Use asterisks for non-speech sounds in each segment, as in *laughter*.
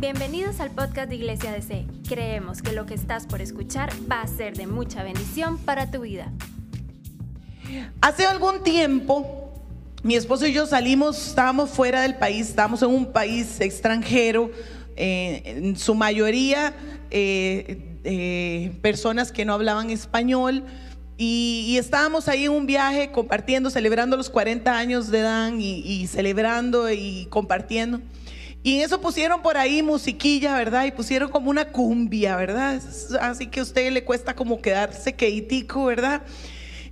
Bienvenidos al podcast de Iglesia DC. Creemos que lo que estás por escuchar va a ser de mucha bendición para tu vida. Hace algún tiempo, mi esposo y yo salimos, estábamos fuera del país, estábamos en un país extranjero, eh, en su mayoría eh, eh, personas que no hablaban español. Y, y estábamos ahí en un viaje compartiendo, celebrando los 40 años de Dan y, y celebrando y compartiendo. Y eso pusieron por ahí musiquilla, ¿verdad? Y pusieron como una cumbia, ¿verdad? Así que a usted le cuesta como quedarse queitico, ¿verdad?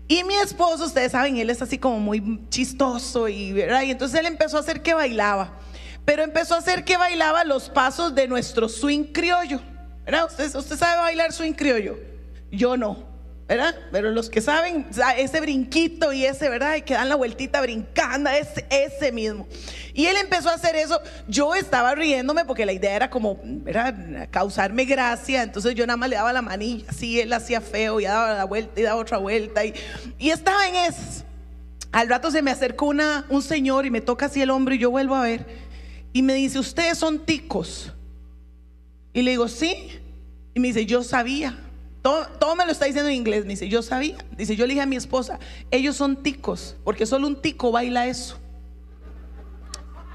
Y mi esposo, ustedes saben, él es así como muy chistoso y, ¿verdad? Y entonces él empezó a hacer que bailaba. Pero empezó a hacer que bailaba los pasos de nuestro swing criollo. ¿Verdad? ¿Usted, usted sabe bailar swing criollo? Yo no. ¿Verdad? Pero los que saben, ese brinquito y ese, ¿verdad? Y que dan la vueltita brincando, ese, ese mismo. Y él empezó a hacer eso. Yo estaba riéndome porque la idea era como, ¿verdad? Causarme gracia. Entonces yo nada más le daba la manilla, así él hacía feo y daba la vuelta y daba otra vuelta. Y, y estaba en eso. Al rato se me acercó una, un señor y me toca así el hombro y yo vuelvo a ver. Y me dice, ¿ustedes son ticos? Y le digo, sí. Y me dice, yo sabía. Todo, me lo está diciendo en inglés. Me dice, yo sabía. Dice, yo le dije a mi esposa, ellos son ticos, porque solo un tico baila eso.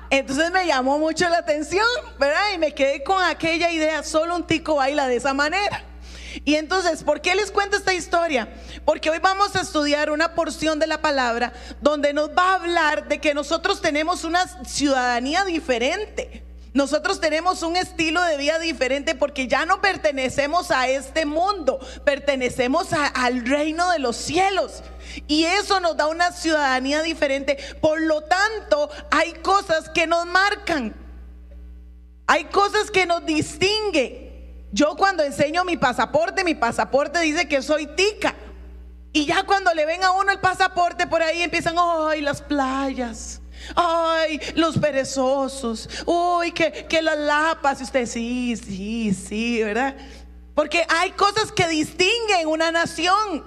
Entonces me llamó mucho la atención, ¿verdad? Y me quedé con aquella idea, solo un tico baila de esa manera. Y entonces, ¿por qué les cuento esta historia? Porque hoy vamos a estudiar una porción de la palabra donde nos va a hablar de que nosotros tenemos una ciudadanía diferente. Nosotros tenemos un estilo de vida diferente porque ya no pertenecemos a este mundo, pertenecemos al reino de los cielos. Y eso nos da una ciudadanía diferente. Por lo tanto, hay cosas que nos marcan. Hay cosas que nos distinguen. Yo cuando enseño mi pasaporte, mi pasaporte dice que soy tica. Y ya cuando le ven a uno el pasaporte por ahí empiezan, ay, las playas. Ay, los perezosos. Uy, que, que las lapas. Y usted, sí, sí, sí, ¿verdad? Porque hay cosas que distinguen una nación.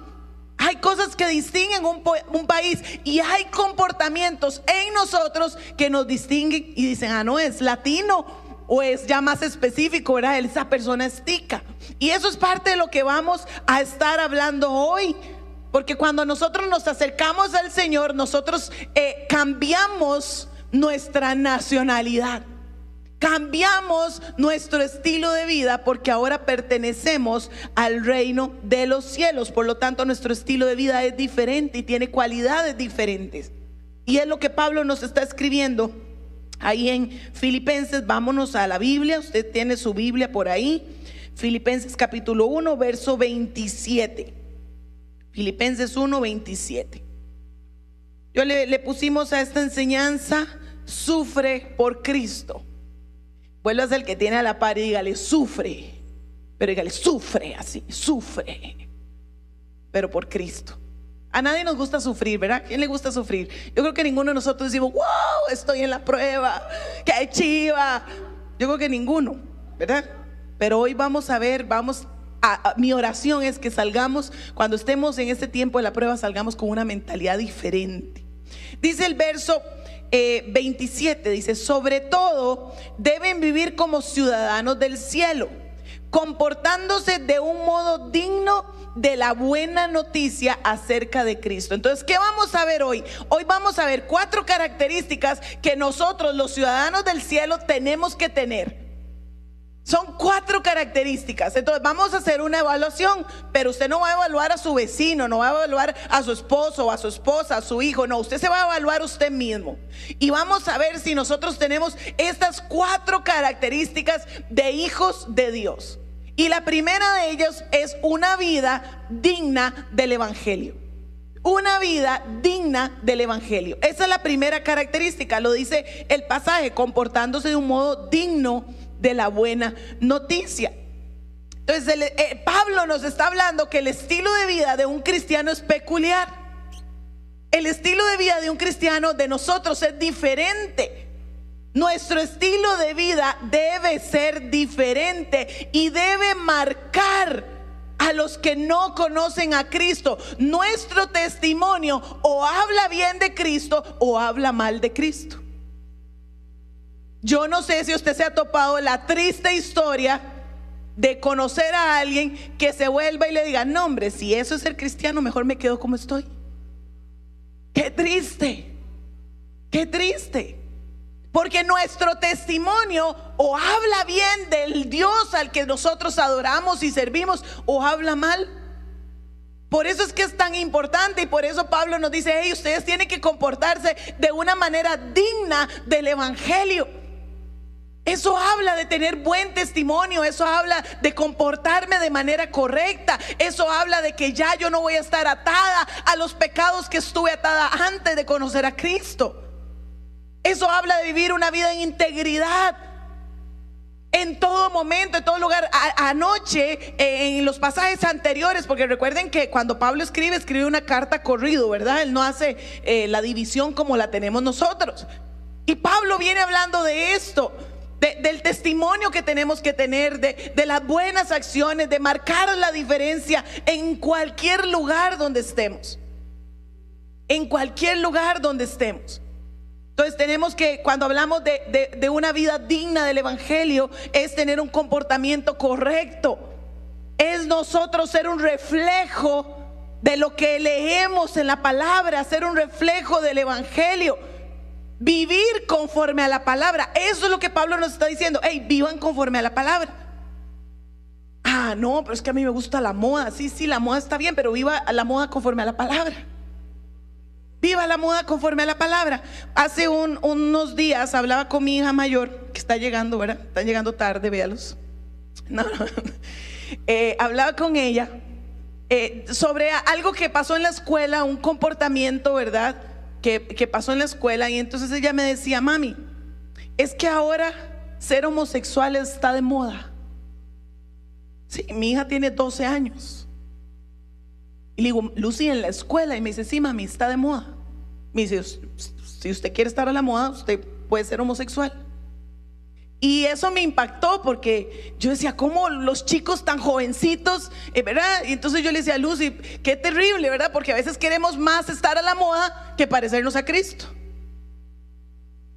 Hay cosas que distinguen un, un, país y hay comportamientos en nosotros que nos distinguen y dicen, ah, no, es latino o es ya más específico, ¿verdad? Esa persona es tica. Y eso es parte de lo que vamos a estar hablando hoy. Porque cuando nosotros nos acercamos al Señor, nosotros eh, cambiamos nuestra nacionalidad. Cambiamos nuestro estilo de vida porque ahora pertenecemos al reino de los cielos. Por lo tanto, nuestro estilo de vida es diferente y tiene cualidades diferentes. Y es lo que Pablo nos está escribiendo ahí en Filipenses. Vámonos a la Biblia. Usted tiene su Biblia por ahí. Filipenses capítulo 1, verso 27. Filipenses 1:27. Yo le, pusimos a esta enseñanza, sufre por Cristo. Vuelve a ser que tiene a la par y dígale, sufre. Pero dígale, sufre así, sufre. Pero por Cristo. A nadie nos gusta sufrir, ¿verdad? ¿Quién le gusta sufrir? Yo creo que ninguno de nosotros decimos, wow, estoy en la prueba, qué chiva. Yo creo que ninguno, ¿verdad? Pero hoy vamos a ver, vamos mi oración es que salgamos, cuando estemos en este tiempo de la prueba, salgamos con una mentalidad diferente. Dice el verso 27, eh, dice, sobre todo deben vivir como ciudadanos del cielo, comportándose de un modo digno de la buena noticia acerca de Cristo. Entonces, ¿qué vamos a ver hoy? Hoy vamos a ver cuatro características que nosotros, los ciudadanos del cielo, tenemos que tener son cuatro características. Entonces vamos a hacer una evaluación, pero usted no va a evaluar a su vecino, no va a evaluar a su esposo, a su esposa, a su hijo, no, usted se va a evaluar usted mismo. Y vamos a ver si nosotros tenemos estas cuatro características de hijos de Dios. Y la primera de ellas es una vida digna del Evangelio. Una vida digna del Evangelio. Esa es la primera característica, lo dice el pasaje, comportándose de un modo digno de la buena noticia. Entonces eh, Pablo nos está hablando que el estilo de vida de un cristiano es peculiar. El estilo de vida de un cristiano de nosotros es diferente. Nuestro estilo de vida debe ser diferente y debe marcar a los que no conocen a Cristo. Nuestro testimonio o habla bien de Cristo o habla mal de Cristo. Yo no sé si usted se ha topado la triste historia de conocer a alguien que se vuelva y le diga, no hombre, si eso es ser cristiano, mejor me quedo como estoy. Qué triste, qué triste. Porque nuestro testimonio o habla bien del Dios al que nosotros adoramos y servimos o habla mal. Por eso es que es tan importante y por eso Pablo nos dice, hey, ustedes tienen que comportarse de una manera digna del Evangelio. Eso habla de tener buen testimonio, eso habla de comportarme de manera correcta, eso habla de que ya yo no voy a estar atada a los pecados que estuve atada antes de conocer a Cristo. Eso habla de vivir una vida en integridad. En todo momento, en todo lugar. anoche, en los pasajes anteriores, porque recuerden que cuando Pablo escribe, escribe una carta corrido, ¿verdad? Él no hace eh, la división como la tenemos nosotros. Y Pablo viene hablando de esto. Del testimonio que tenemos que tener, de, de las buenas acciones, de marcar la diferencia en cualquier lugar donde estemos. En cualquier lugar donde estemos. Entonces tenemos que, cuando hablamos de, una vida digna del Evangelio, es tener un comportamiento correcto. Es nosotros ser un reflejo de lo que leemos en la palabra, ser un reflejo del Evangelio. Vivir conforme a la palabra. Eso es lo que Pablo nos está diciendo. Hey, vivan conforme a la palabra. Ah, no, pero es que a mí me gusta la moda. Sí, sí, la moda está bien, pero viva la moda conforme a la palabra. Viva la moda conforme a la palabra. Hace unos días hablaba con mi hija mayor, que está llegando, ¿verdad? Está llegando tarde, véalos. No, no. *laughs* Eh, hablaba con ella eh, sobre algo que pasó en la escuela, un comportamiento, ¿verdad? Que, pasó en la escuela. Y entonces ella me decía, mami, es que ahora ser homosexual está de moda. Sí, mi hija tiene 12 años. Y le digo, Lucy, en la escuela. Y me dice, sí, mami, está de moda. Me dice, si usted quiere estar a la moda, usted puede ser homosexual. Y eso me impactó porque yo decía, ¿cómo los chicos tan jovencitos, eh, verdad? Y entonces yo le decía a Lucy, qué terrible, ¿verdad? Porque a veces queremos más estar a la moda que parecernos a Cristo.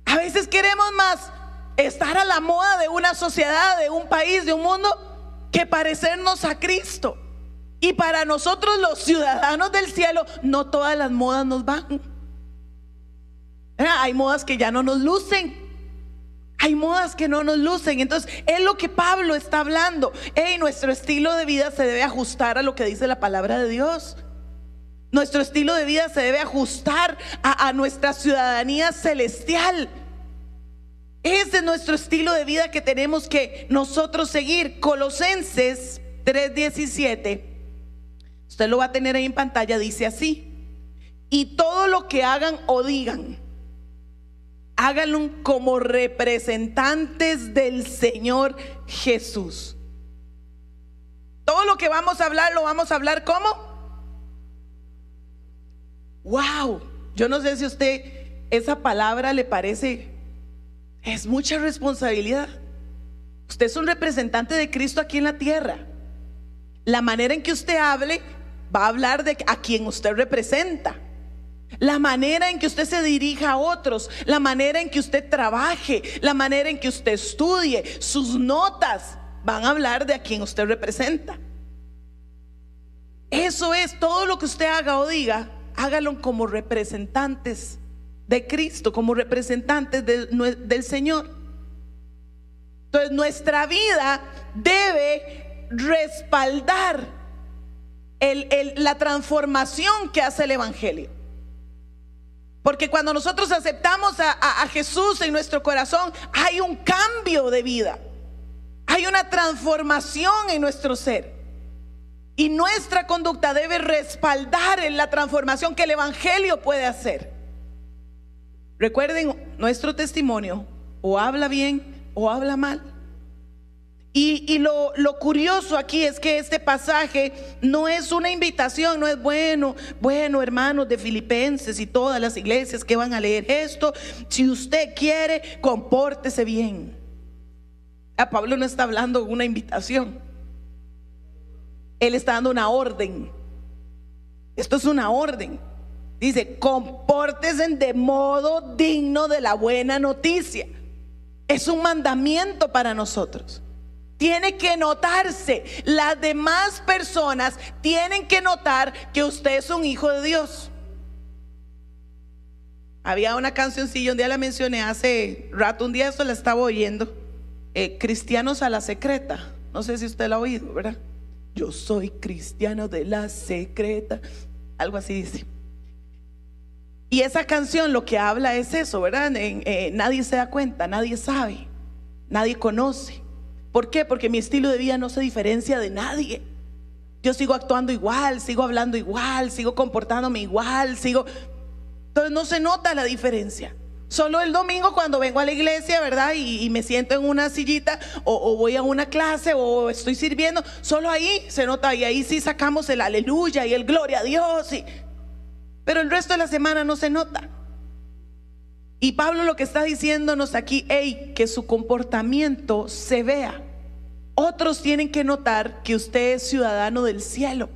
A veces queremos más estar a la moda de una sociedad, de un país, de un mundo, que parecernos a Cristo. Y para nosotros los ciudadanos del cielo, no todas las modas nos van. Hay modas que ya no nos lucen. Hay modas que no nos lucen. Entonces, es lo que Pablo está hablando. Hey, nuestro estilo de vida se debe ajustar a lo que dice la palabra de Dios. Nuestro estilo de vida se debe ajustar a, a nuestra ciudadanía celestial. Ese es nuestro estilo de vida que tenemos que nosotros seguir. Colosenses 3:17. Usted lo va a tener ahí en pantalla. Dice así. Y todo lo que hagan o digan háganlo como representantes del Señor Jesús. Todo lo que vamos a hablar lo vamos a hablar como. Wow, yo no sé si usted esa palabra le parece, es mucha responsabilidad. Usted es un representante de Cristo aquí en la tierra. La manera en que usted hable va a hablar de a quien usted representa. La manera en que usted se dirija a otros, la manera en que usted trabaje, la manera en que usted estudie, sus notas van a hablar de a quien usted representa. Eso es todo lo que usted haga o diga, hágalo como representantes de Cristo, como representantes del Señor. Entonces nuestra vida debe respaldar la transformación que hace el Evangelio. Porque cuando nosotros aceptamos a, Jesús en nuestro corazón, hay un cambio de vida. Hay una transformación en nuestro ser. Y nuestra conducta debe respaldar en la transformación que el Evangelio puede hacer. Recuerden, nuestro testimonio o habla bien o habla mal. Y, lo, curioso aquí es que este pasaje no es una invitación, no es bueno, bueno hermanos de Filipenses y todas las iglesias que van a leer esto, si usted quiere, compórtese bien. A Pablo no está hablando una invitación, él está dando una orden. Esto es una orden. Dice, compórtese de modo digno de la buena noticia. Es un mandamiento para nosotros. Tiene que notarse. Las demás personas tienen que notar que usted es un hijo de Dios. Había una cancioncilla, un día la mencioné hace rato, un día eso la estaba oyendo. Eh, cristianos a la secreta. No sé si usted la ha oído, ¿verdad? Yo soy cristiano de la secreta. Algo así dice. Y esa canción lo que habla es eso, ¿verdad? Eh, nadie se da cuenta, nadie sabe, nadie conoce. ¿Por qué? Porque mi estilo de vida no se diferencia de nadie. Yo sigo actuando igual, sigo hablando igual, sigo comportándome igual, sigo... Entonces no se nota la diferencia. Solo el domingo cuando vengo a la iglesia, ¿verdad? Y, me siento en una sillita o, voy a una clase o estoy sirviendo, solo ahí se nota y ahí sí sacamos el aleluya y el gloria a Dios. Pero el resto de la semana no se nota. Y Pablo lo que está diciéndonos aquí, hey, que su comportamiento se vea. Otros tienen que notar que usted es ciudadano del cielo.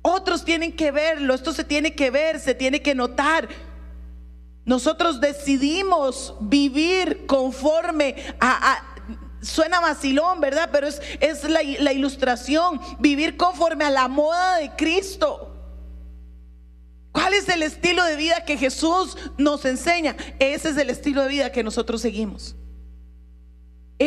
Otros tienen que verlo, esto se tiene que ver, se tiene que notar. Nosotros decidimos vivir conforme a, suena vacilón, ¿verdad? Pero es, es la, la, ilustración, vivir conforme a la moda de Cristo. ¿Cuál es el estilo de vida que Jesús nos enseña? Ese es el estilo de vida que nosotros seguimos.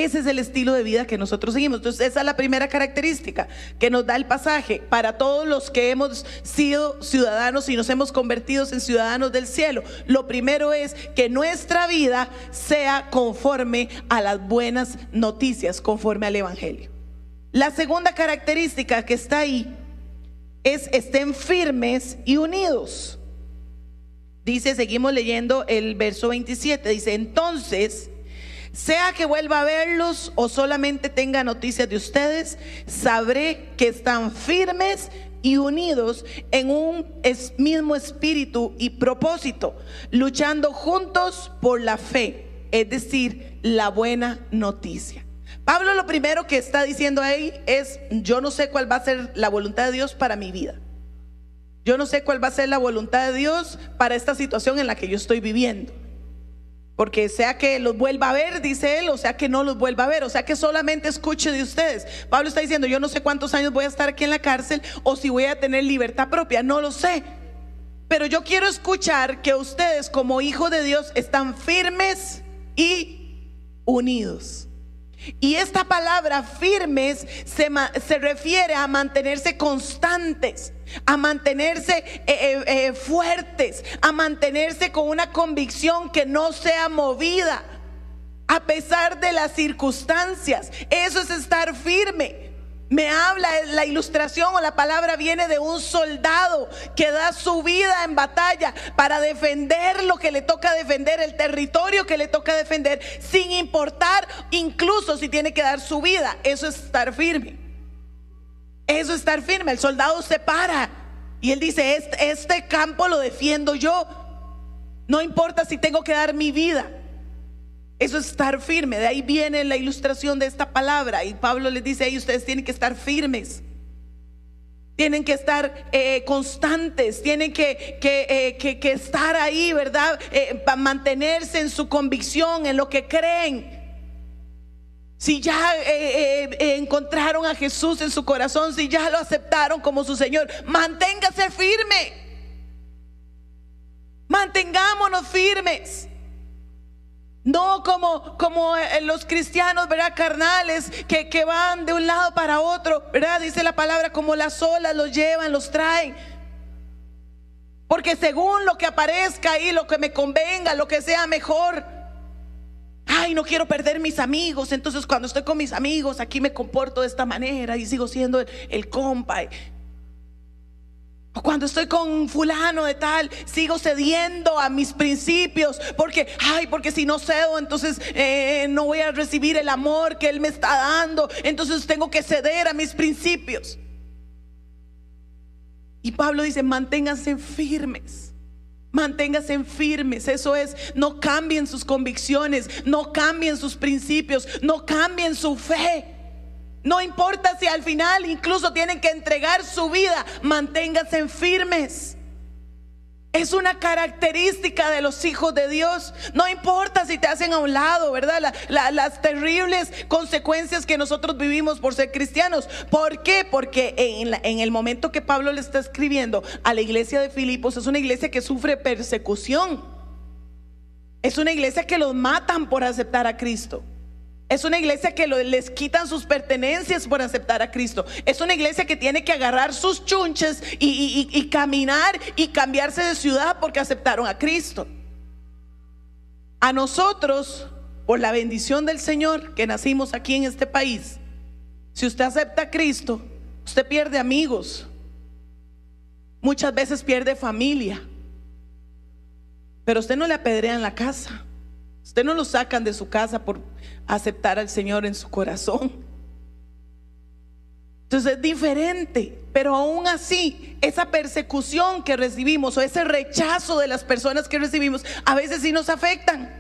Ese es el estilo de vida que nosotros seguimos. Entonces, esa es la primera característica que nos da el pasaje para todos los que hemos sido ciudadanos y nos hemos convertido en ciudadanos del cielo. Lo primero es que nuestra vida sea conforme a las buenas noticias, conforme al Evangelio. La segunda característica que está ahí es estén firmes y unidos. Dice, seguimos leyendo el verso 27, dice, entonces, sea que vuelva a verlos o solamente tenga noticias de ustedes, sabré que están firmes y unidos en un mismo espíritu y propósito, luchando juntos por la fe, es decir, la buena noticia. Pablo lo primero que está diciendo ahí es, yo no sé cuál va a ser la voluntad de Dios para mi vida. Yo no sé cuál va a ser la voluntad de Dios para esta situación en la que yo estoy viviendo. Porque sea que los vuelva a ver, dice él, o sea que no los vuelva a ver, o sea que solamente escuche de ustedes. Pablo está diciendo, yo no sé cuántos años voy a estar aquí en la cárcel o si voy a tener libertad propia, no lo sé. Pero yo quiero escuchar que ustedes como hijos de Dios están firmes y unidos. Y esta palabra firmes se, se, refiere a mantenerse constantes, a mantenerse eh, eh, eh, fuertes, a mantenerse con una convicción que no sea movida a pesar de las circunstancias. Eso es estar firme. Me habla la ilustración o la palabra viene de un soldado que da su vida en batalla para defender lo que le toca defender, el territorio que le toca defender, sin importar incluso si tiene que dar su vida. Eso es estar firme. Eso es estar firme. El soldado se para y él dice, este, este campo lo defiendo yo. No importa si tengo que dar mi vida. Eso es estar firme. De ahí viene la ilustración de esta palabra. Y Pablo les dice ahí, ustedes tienen que estar firmes. Tienen que estar eh, constantes, tienen que, que, eh, que, estar ahí, ¿verdad? Eh, para mantenerse en su convicción, en lo que creen. Si ya encontraron a Jesús en su corazón, si ya lo aceptaron como su Señor, manténgase firme. Mantengámonos firmes. No como, como eh, los cristianos, ¿verdad? Carnales que, que van de un lado para otro, ¿verdad? Dice la palabra, como las olas los llevan, los traen. Porque según lo que aparezca ahí, lo que me convenga, lo que sea mejor. Ay, no quiero perder mis amigos. Entonces cuando estoy con mis amigos, aquí me comporto de esta manera y sigo siendo el, el compa. Cuando estoy con fulano de tal, sigo cediendo a mis principios, porque, ay, porque si no cedo, entonces eh, no voy a recibir el amor que Él me está dando, entonces tengo que ceder a mis principios. Y Pablo dice, manténganse firmes. Manténganse firmes, eso es, no cambien sus convicciones, no cambien sus principios, no cambien su fe. No importa si al final incluso tienen que entregar su vida, manténganse firmes. Es una característica de los hijos de Dios. No importa si te hacen a un lado, ¿verdad? las terribles consecuencias que nosotros vivimos por ser cristianos. ¿Por qué? Porque en, el momento que Pablo le está escribiendo a la iglesia de Filipos, es una iglesia que sufre persecución. Es una iglesia que los matan por aceptar a Cristo. Es una iglesia que les quitan sus pertenencias por aceptar a Cristo. Es una iglesia que tiene que agarrar sus chunches y, caminar y cambiarse de ciudad porque aceptaron a Cristo. A nosotros, por la bendición del Señor que nacimos aquí en este país, si usted acepta a Cristo, usted pierde amigos. Muchas veces pierde familia. Pero usted no le apedrea en la casa. Usted no lo sacan de su casa por aceptar al Señor en su corazón. Entonces es diferente, pero aún así, esa persecución que recibimos o ese rechazo de las personas que recibimos, a veces sí nos afectan.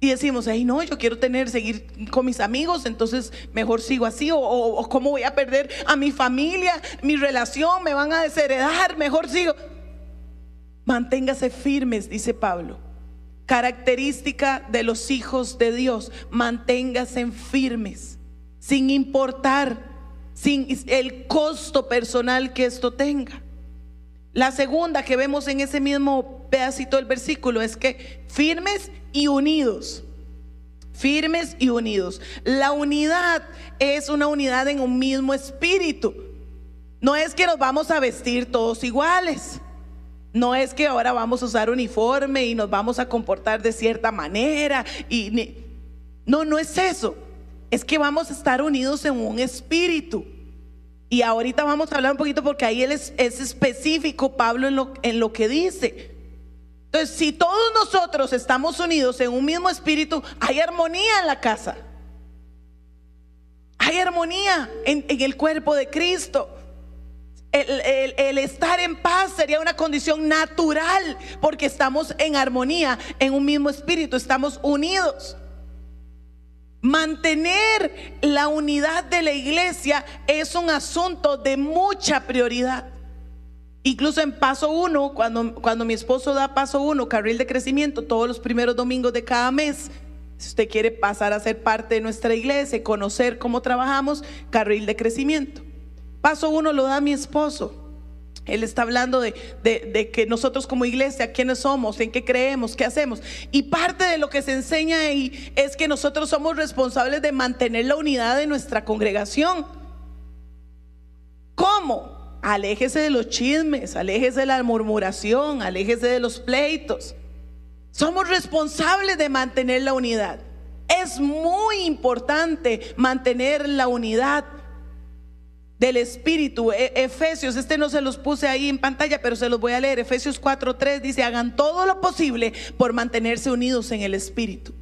Y decimos, ay no, yo quiero tener, seguir con mis amigos, entonces mejor sigo así, o, o cómo voy a perder a mi familia, mi relación, me van a desheredar, mejor sigo. Manténgase firmes, dice Pablo característica de los hijos de Dios. Manténgase firmes, sin importar, sin el costo personal que esto tenga. La segunda que vemos en ese mismo pedacito del versículo es que firmes y unidos. Firmes y unidos. La unidad es una unidad en un mismo espíritu. No es que nos vamos a vestir todos iguales. No es que ahora vamos a usar uniforme y nos vamos a comportar de cierta manera. Y no, no es eso. Es que vamos a estar unidos en un espíritu. Y ahorita vamos a hablar un poquito porque ahí él es, específico, Pablo, en lo, en lo que dice. Entonces, si todos nosotros estamos unidos en un mismo espíritu, hay armonía en la casa. Hay armonía en el cuerpo de Cristo. El, estar en paz sería una condición natural porque estamos en armonía, en un mismo espíritu, estamos unidos. Mantener la unidad de la iglesia es un asunto de mucha prioridad. Incluso en paso uno, cuando, cuando mi esposo da paso uno, carril de crecimiento, todos los primeros domingos de cada mes, si usted quiere pasar a ser parte de nuestra iglesia, conocer cómo trabajamos, carril de crecimiento. Paso uno lo da mi esposo. Él está hablando de, que nosotros como iglesia, quiénes somos, en qué creemos, qué hacemos. Y parte de lo que se enseña ahí es que nosotros somos responsables de mantener la unidad de nuestra congregación. ¿Cómo? Aléjese de los chismes, aléjese de la murmuración, aléjese de los pleitos. Somos responsables de mantener la unidad. Es muy importante mantener la unidad del Espíritu. E, Efesios, este no se los puse ahí en pantalla, pero se los voy a leer. Efesios 4:3 dice, hagan todo lo posible por mantenerse unidos en el Espíritu.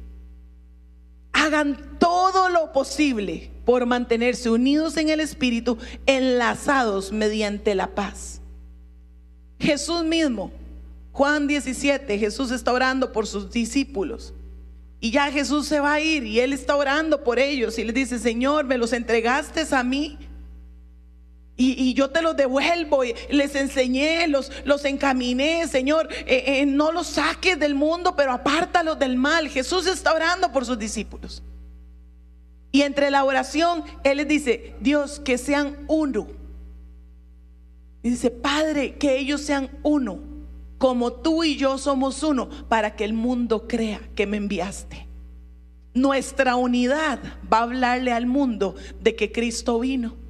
Hagan todo lo posible por mantenerse unidos en el Espíritu, enlazados mediante la paz. Jesús mismo, Juan 17, Jesús está orando por sus discípulos. Y ya Jesús se va a ir y él está orando por ellos y les dice, Señor, me los entregaste a mí y, yo te los devuelvo, les enseñé, los, los encaminé, Señor, eh, eh, no los saques del mundo, pero apártalos del mal. Jesús está orando por sus discípulos. Y entre la oración, Él les dice, Dios, que sean uno. Dice, Padre, que ellos sean uno, como tú y yo somos uno, para que el mundo crea que me enviaste. Nuestra unidad va a hablarle al mundo de que Cristo vino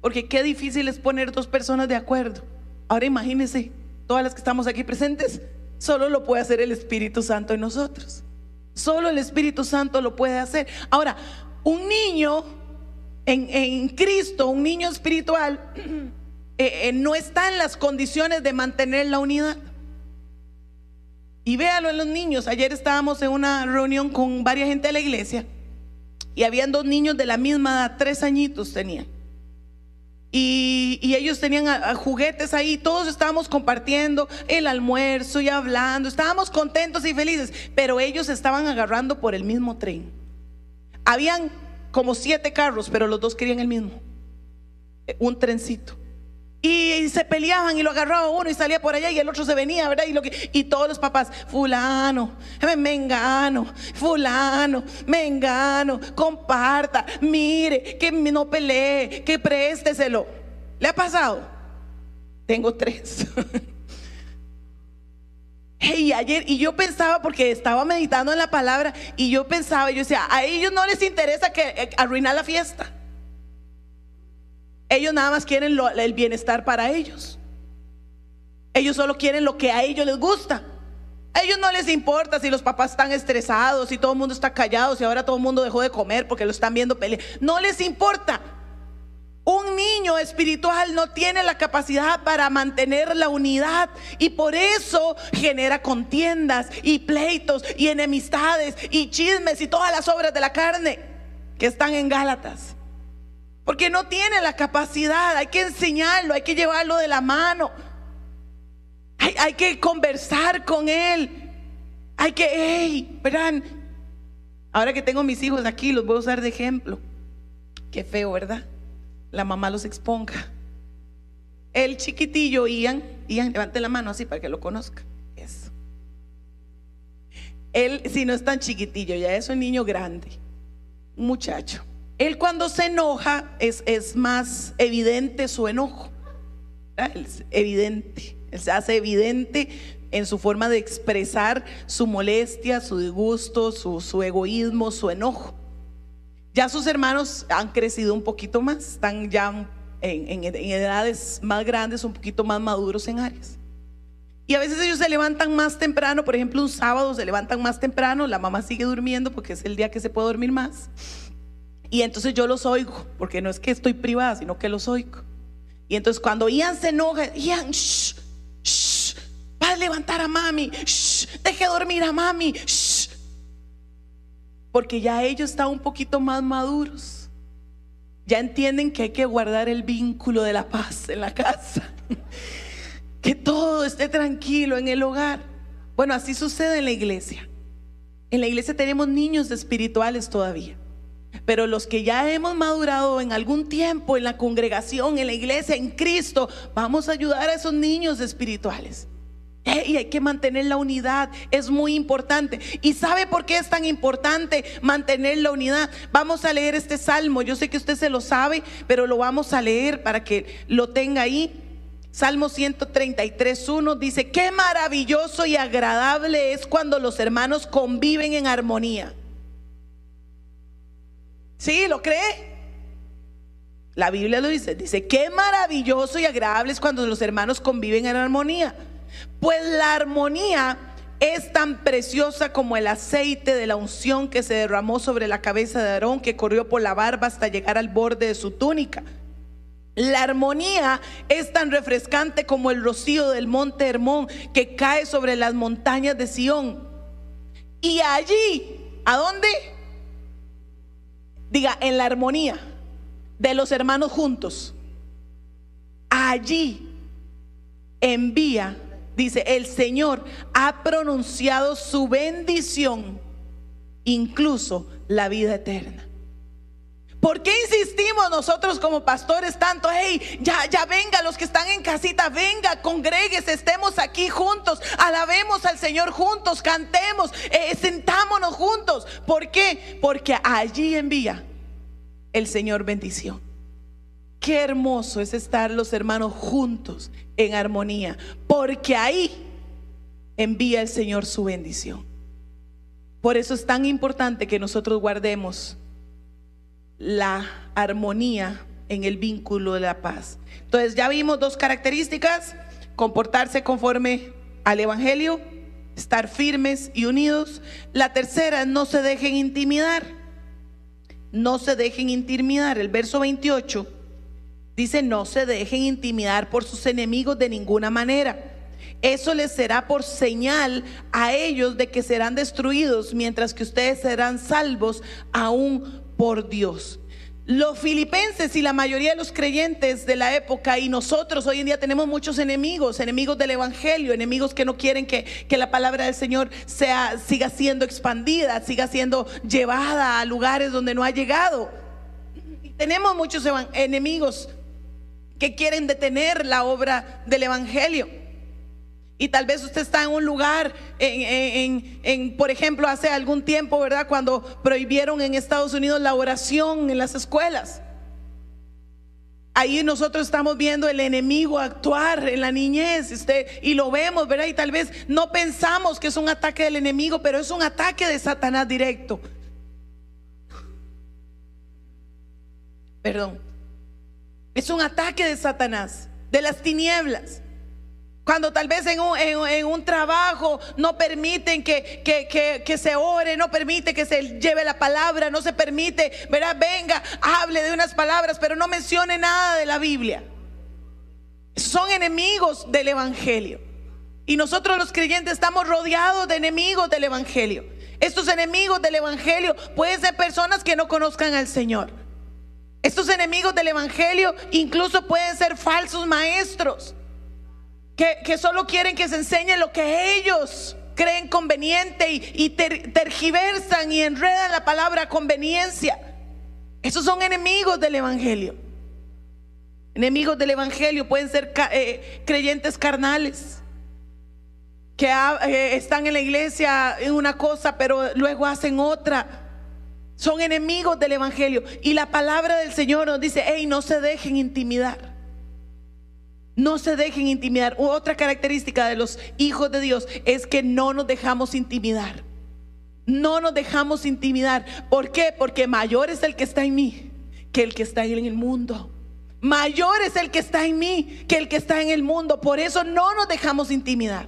porque qué difícil es poner dos personas de acuerdo. Ahora imagínense, todas las que estamos aquí presentes, solo lo puede hacer el Espíritu Santo en nosotros. Solo el Espíritu Santo lo puede hacer. Ahora, un niño en, Cristo, un niño espiritual, *clears throat* eh, eh, no está en las condiciones de mantener la unidad. Y véalo en los niños. Ayer estábamos en una reunión con varias gente de la iglesia y habían dos niños de la misma edad, tres añitos tenían. Y, ellos tenían juguetes ahí, todos estábamos compartiendo el almuerzo y hablando, estábamos contentos y felices, pero ellos estaban agarrando por el mismo tren. Habían como siete carros, pero los dos querían el mismo, un trencito. Y se peleaban y lo agarraba uno y salía por allá y el otro se venía, ¿verdad? Y, y todos los papás, fulano, mengano, fulano, mengano, comparta, mire, que no pelee, que présteselo. ¿Le ha pasado? Tengo tres. *laughs* Y ayer, y yo pensaba, porque estaba meditando en la palabra, y yo pensaba, yo decía, a ellos no les interesa que eh, arruinar la fiesta. Ellos nada más quieren el bienestar para ellos. Ellos solo quieren lo que a ellos les gusta. A ellos no les importa si los papás están estresados, si todo el mundo está callado, si ahora todo el mundo dejó de comer porque lo están viendo pelear. No les importa. Un niño espiritual no tiene la capacidad para mantener la unidad y por eso genera contiendas y pleitos y enemistades y chismes y todas las obras de la carne que están en Gálatas. Porque no tiene la capacidad, hay que enseñarlo, hay que llevarlo de la mano. Hay, que conversar con él. Hay que, hey, verán, ahora que tengo mis hijos aquí, los voy a usar de ejemplo. Qué feo, ¿verdad? La mamá los exponga. El chiquitillo, Ian, Ian, levante la mano así para que lo conozca. Él, si no es tan chiquitillo, ya es un niño grande, un muchacho. Él cuando se enoja es, es más evidente su enojo. Es evidente. Él se hace evidente en su forma de expresar su molestia, su disgusto, su, egoísmo, su enojo. Ya sus hermanos han crecido un poquito más, están ya en, en, edades más grandes, un poquito más maduros en áreas. Y a veces ellos se levantan más temprano, por ejemplo, un sábado se levantan más temprano, la mamá sigue durmiendo porque es el día que se puede dormir más. Y entonces yo los oigo, porque no es que estoy privada, sino que los oigo. Y entonces cuando Ian se enoja, Ian, shh, shh, va a levantar a mami, shh, deje dormir a mami, shh. Porque ya ellos están un poquito más maduros. Ya entienden que hay que guardar el vínculo de la paz en la casa. *laughs* Que todo esté tranquilo en el hogar. Bueno, así sucede en la iglesia. En la iglesia tenemos niños espirituales todavía. Pero los que ya hemos madurado en algún tiempo en la congregación, en la iglesia, en Cristo, vamos a ayudar a esos niños espirituales. Y hay que mantener la unidad, es muy importante. ¿Y sabe por qué es tan importante mantener la unidad? Vamos a leer este salmo, yo sé que usted se lo sabe, pero lo vamos a leer para que lo tenga ahí. Salmo 133.1 dice, qué maravilloso y agradable es cuando los hermanos conviven en armonía. ¿Sí? ¿Lo cree? La Biblia lo dice. Dice, qué maravilloso y agradable es cuando los hermanos conviven en armonía. Pues la armonía es tan preciosa como el aceite de la unción que se derramó sobre la cabeza de Aarón, que corrió por la barba hasta llegar al borde de su túnica. La armonía es tan refrescante como el rocío del monte Hermón que cae sobre las montañas de Sión. Y allí, ¿a dónde? Diga, en la armonía de los hermanos juntos, allí envía, dice, el Señor ha pronunciado su bendición, incluso la vida eterna. ¿Por qué insistimos nosotros como pastores tanto? Hey, ya, ya venga, los que están en casita, venga, congregues, estemos aquí juntos, alabemos al Señor juntos, cantemos, eh, sentámonos juntos. ¿Por qué? Porque allí envía el Señor bendición. Qué hermoso es estar los hermanos juntos en armonía, porque ahí envía el Señor su bendición. Por eso es tan importante que nosotros guardemos la armonía en el vínculo de la paz. Entonces ya vimos dos características, comportarse conforme al Evangelio, estar firmes y unidos. La tercera, no se dejen intimidar. No se dejen intimidar. El verso 28 dice, no se dejen intimidar por sus enemigos de ninguna manera. Eso les será por señal a ellos de que serán destruidos, mientras que ustedes serán salvos aún por Dios. Los filipenses y la mayoría de los creyentes de la época y nosotros hoy en día tenemos muchos enemigos, enemigos del Evangelio, enemigos que no quieren que, la palabra del Señor sea, siga siendo expandida, siga siendo llevada a lugares donde no ha llegado. tenemos muchos enemigos que quieren detener la obra del Evangelio. Y tal vez usted está en un lugar, en, por ejemplo, hace algún tiempo, ¿verdad? Cuando prohibieron en Estados Unidos la oración en las escuelas. Ahí nosotros estamos viendo el enemigo actuar en la niñez, usted, y lo vemos, ¿verdad? Y tal vez no pensamos que es un ataque del enemigo, pero es un ataque de Satanás directo. Perdón. Es un ataque de Satanás, de las tinieblas. Cuando tal vez en un, trabajo no permiten que, que, se ore, no permite que se lleve la palabra, no se permite, ¿verdad? Venga, hable de unas palabras, pero no mencione nada de la Biblia. Son enemigos del Evangelio. Y nosotros los creyentes estamos rodeados de enemigos del Evangelio. Estos enemigos del Evangelio pueden ser personas que no conozcan al Señor. Estos enemigos del Evangelio incluso pueden ser falsos maestros que, solo quieren que se enseñe lo que ellos creen conveniente y, tergiversan y enredan la palabra conveniencia. Esos son enemigos del Evangelio. Enemigos del Evangelio pueden ser eh, creyentes carnales que eh, están en la iglesia en una cosa, pero luego hacen otra. Son enemigos del Evangelio. Y la palabra del Señor nos dice, hey, no se dejen intimidar. No se dejen intimidar. Otra característica de los hijos de Dios es que no nos dejamos intimidar. No nos dejamos intimidar. ¿Por qué? Porque mayor es el que está en mí que el que está en el mundo. Mayor es el que está en mí que el que está en el mundo. Por eso no nos dejamos intimidar.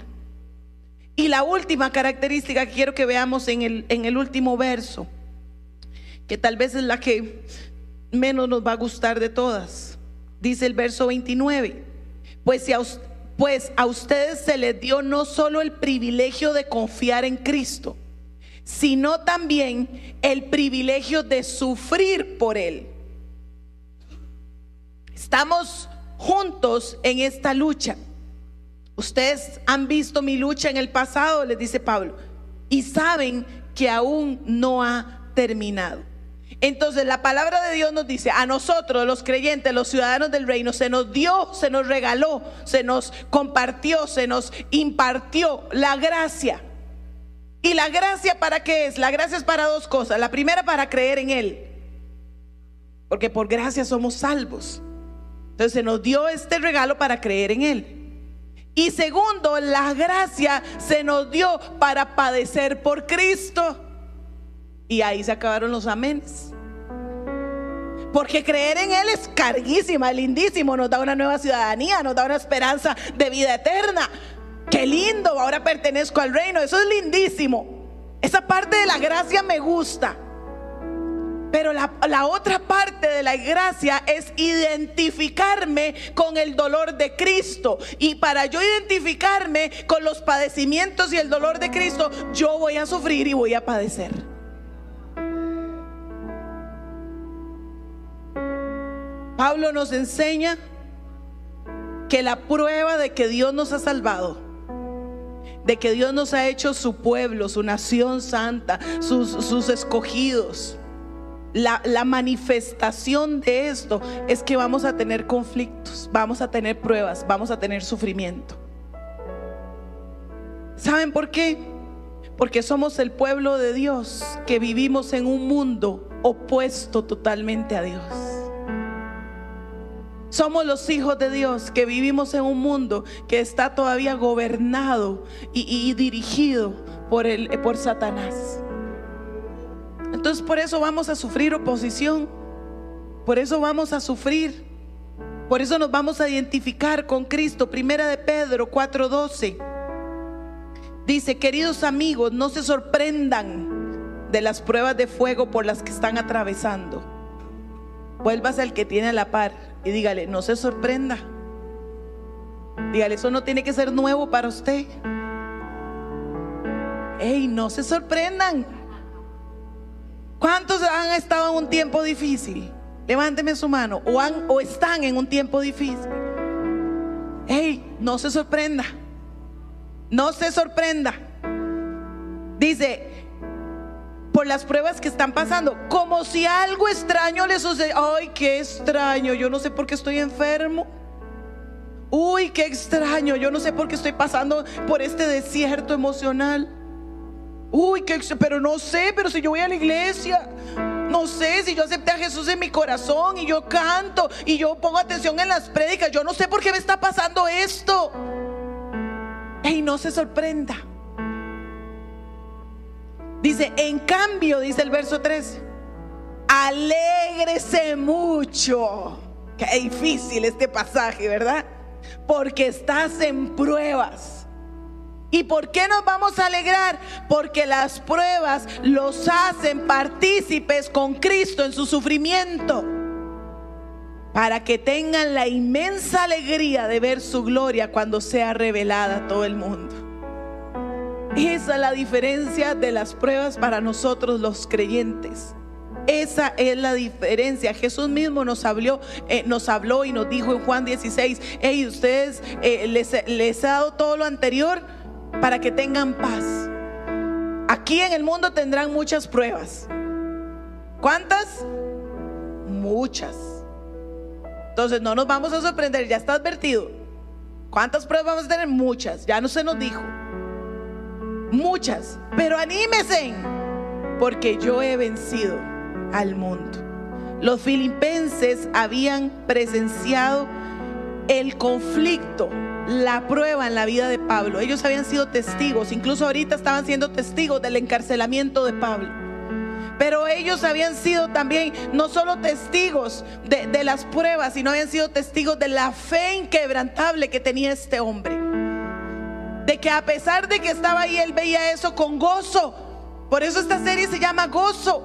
Y la última característica que quiero que veamos en el, en el último verso, que tal vez es la que menos nos va a gustar de todas, dice el verso 29. Pues, a, pues a ustedes se les dio no solo el privilegio de confiar en Cristo, sino también el privilegio de sufrir por Él. Estamos juntos en esta lucha. Ustedes han visto mi lucha en el pasado, les dice Pablo, y saben que aún no ha terminado. Entonces la palabra de Dios nos dice, a nosotros los creyentes, los ciudadanos del reino, se nos dio, se nos regaló, se nos compartió, se nos impartió la gracia. ¿Y la gracia para qué es? La gracia es para dos cosas. La primera para creer en Él. Porque por gracia somos salvos. Entonces se nos dio este regalo para creer en Él. Y segundo, la gracia se nos dio para padecer por Cristo. Y ahí se acabaron los aménes. Porque creer en Él es carguísima, lindísimo, nos da una nueva ciudadanía, nos da una esperanza de vida eterna. Qué lindo, ahora pertenezco al reino, eso es lindísimo. Esa parte de la gracia me gusta. Pero la, la, otra parte de la gracia es identificarme con el dolor de Cristo. Y para yo identificarme con los padecimientos y el dolor de Cristo, yo voy a sufrir y voy a padecer. Pablo nos enseña que la prueba de que Dios nos ha salvado, de que Dios nos ha hecho su pueblo, su nación santa, sus, escogidos, la, manifestación de esto es que vamos a tener conflictos, vamos a tener pruebas, vamos a tener sufrimiento. ¿Saben por qué? Porque somos el pueblo de Dios que vivimos en un mundo opuesto totalmente a Dios. Somos los hijos de Dios que vivimos en un mundo que está todavía gobernado y, dirigido por, el, por Satanás. Entonces por eso vamos a sufrir oposición. Por eso vamos a sufrir. Por eso nos vamos a identificar con Cristo. Primera de Pedro 4:12. Dice, queridos amigos, no se sorprendan de las pruebas de fuego por las que están atravesando. Vuelvas al que tiene la par y dígale, no se sorprenda. Dígale, eso no tiene que ser nuevo para usted. Ey, no se sorprendan. ¿Cuántos han estado en un tiempo difícil? Levánteme su mano. O, han, o están en un tiempo difícil. Ey, no se sorprenda. No se sorprenda. Dice, las pruebas que están pasando, como si algo extraño les sucede. Ay, qué extraño, yo no sé por qué estoy enfermo. Uy, qué extraño. Yo no sé por qué estoy pasando por este desierto emocional. Uy, qué, pero no sé, pero si yo voy a la iglesia, no sé si yo acepté a Jesús en mi corazón y yo canto y yo pongo atención en las prédicas, yo no sé por qué me está pasando esto. Y no se sorprenda. Dice, en cambio, dice el verso 13, alégrese mucho. Qué difícil este pasaje, ¿verdad? Porque estás en pruebas ¿Y por qué nos vamos a alegrar? Porque las pruebas los hacen partícipes con Cristo en su sufrimiento. Para que tengan la inmensa alegría de ver su gloria cuando sea revelada a todo el mundo. Esa es la diferencia de las pruebas para nosotros los creyentes. Esa es la diferencia. Jesús mismo nos habló, eh, nos habló y nos dijo en Juan 16, hey, ustedes eh, les, les, dado todo lo anterior para que tengan paz. Aquí en el mundo tendrán muchas pruebas. ¿Cuántas? Muchas. Entonces no nos vamos a sorprender, ya está advertido. ¿Cuántas pruebas vamos a tener? Muchas, ya no se nos dijo. Muchas, pero anímese, porque yo he vencido al mundo. Los filipenses habían presenciado el conflicto la prueba en la vida de Pablo. Ellos habían sido testigos, incluso ahorita estaban siendo testigos del encarcelamiento de Pablo. Pero ellos habían sido también no solo testigos de, las pruebas, sino habían sido testigos de la fe inquebrantable que tenía este hombre. De que a pesar de que estaba ahí, él veía eso con gozo. Por eso esta serie se llama Gozo.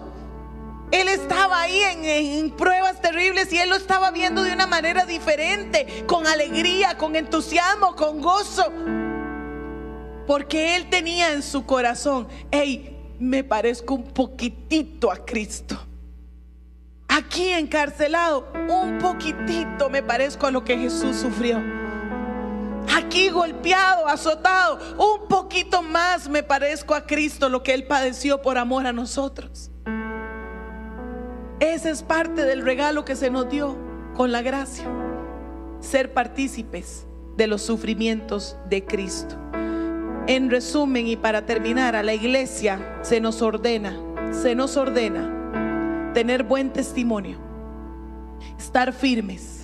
Él estaba ahí en, pruebas terribles y él lo estaba viendo de una manera diferente, con alegría, con entusiasmo, con gozo. Porque él tenía en su corazón, hey, me parezco un poquitito a Cristo. Aquí encarcelado, un poquitito me parezco a lo que Jesús sufrió. Aquí golpeado, azotado, un poquito más me parezco a Cristo, lo que Él padeció por amor a nosotros. Ese es parte del regalo que se nos dio con la gracia. Ser partícipes de los sufrimientos de Cristo. En resumen y para terminar, a la iglesia se nos ordena, se nos ordena tener buen testimonio, estar firmes,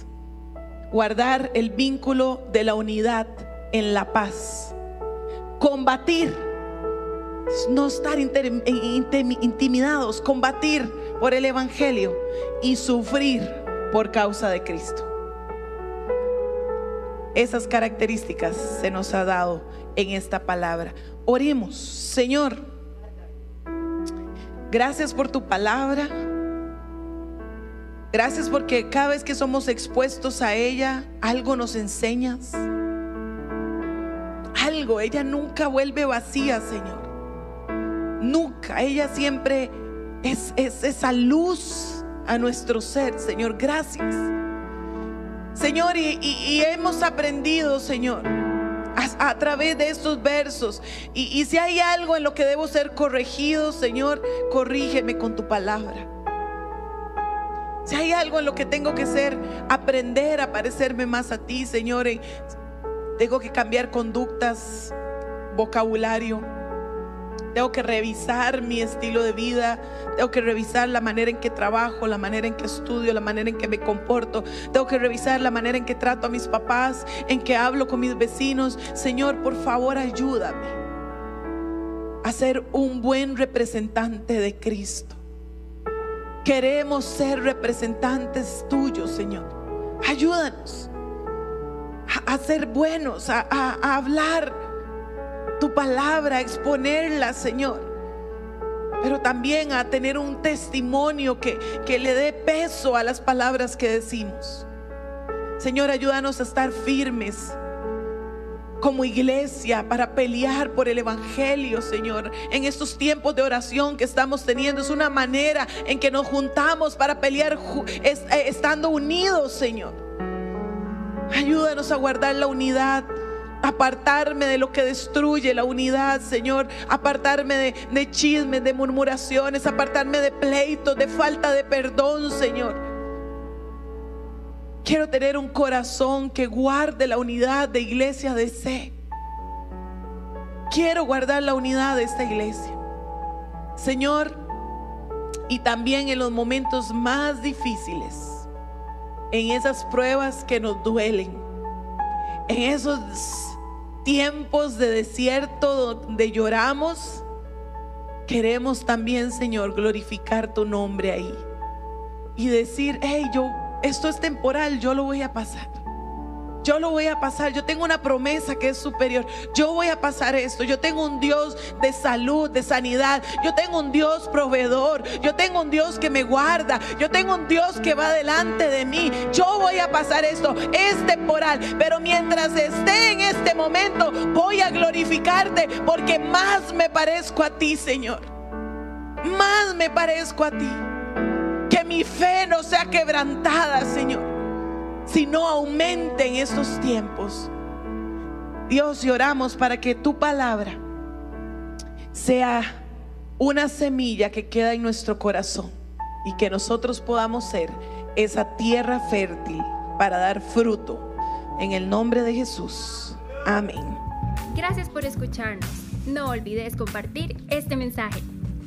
guardar el vínculo de la unidad en la paz, combatir, no estar intimidados, combatir por el Evangelio y sufrir por causa de Cristo. Esas características se nos ha dado en esta palabra. Oremos, Señor, gracias por tu palabra. Gracias porque cada vez que somos expuestos a ella, algo nos enseñas. Algo, ella nunca vuelve vacía, Señor. Nunca, ella siempre es, esa luz a nuestro ser, Señor. Gracias. Señor, y, hemos aprendido, Señor, a, través de estos versos. Y, si hay algo en lo que debo ser corregido, Señor, corrígeme con tu palabra. Si hay algo en lo que tengo que ser, aprender a parecerme más a ti, Señor, tengo que cambiar conductas, vocabulario tengo que revisar mi estilo de vida. Tengo que revisar la manera en que trabajo, la manera en que estudio, la manera en que me comporto. Tengo que revisar la manera en que trato a mis papás, en que hablo con mis vecinos. Señor, por favor, ayúdame a ser un buen representante de Cristo. Queremos ser representantes tuyos, Señor. Ayúdanos a, ser buenos, a, a hablar tu palabra, exponerla, Señor. Pero también a tener un testimonio que, que le dé peso a las palabras que decimos. Señor, ayúdanos a estar firmes como iglesia para pelear por el Evangelio, Señor. En estos tiempos de oración que estamos teniendo, es una manera en que nos juntamos para pelear eh, estando unidos, Señor. Ayúdanos a guardar la unidad apartarme de lo que destruye la unidad, Señor, apartarme de, de chismes, de murmuraciones, apartarme de pleitos, de falta de perdón, Señor. Quiero tener un corazón que guarde la unidad de iglesia de C. Quiero guardar la unidad de esta iglesia. Señor, y también en los momentos más difíciles, en esas pruebas que nos duelen, en esos tiempos de desierto donde lloramos, queremos también, Señor, glorificar tu nombre ahí y decir, hey, yo, esto es temporal, yo lo voy a pasar. Yo lo voy a pasar. Yo tengo una promesa que es superior. Yo voy a pasar esto. Yo tengo un Dios de salud, de sanidad. Yo tengo un Dios proveedor. Yo tengo un Dios que me guarda. Yo tengo un Dios que va delante de mí. Yo voy a pasar esto. Es temporal. Pero mientras esté en este momento, voy a glorificarte porque más me parezco a ti, Señor. Más me parezco a ti. Fe no sea quebrantada, Señor si no aumente en estos tiempos. Dios, y oramos para que tu palabra sea una semilla que queda en nuestro corazón y que nosotros podamos ser esa tierra fértil para dar fruto. En el nombre de Jesús. Amén. Gracias por escucharnos. No olvides compartir este mensaje.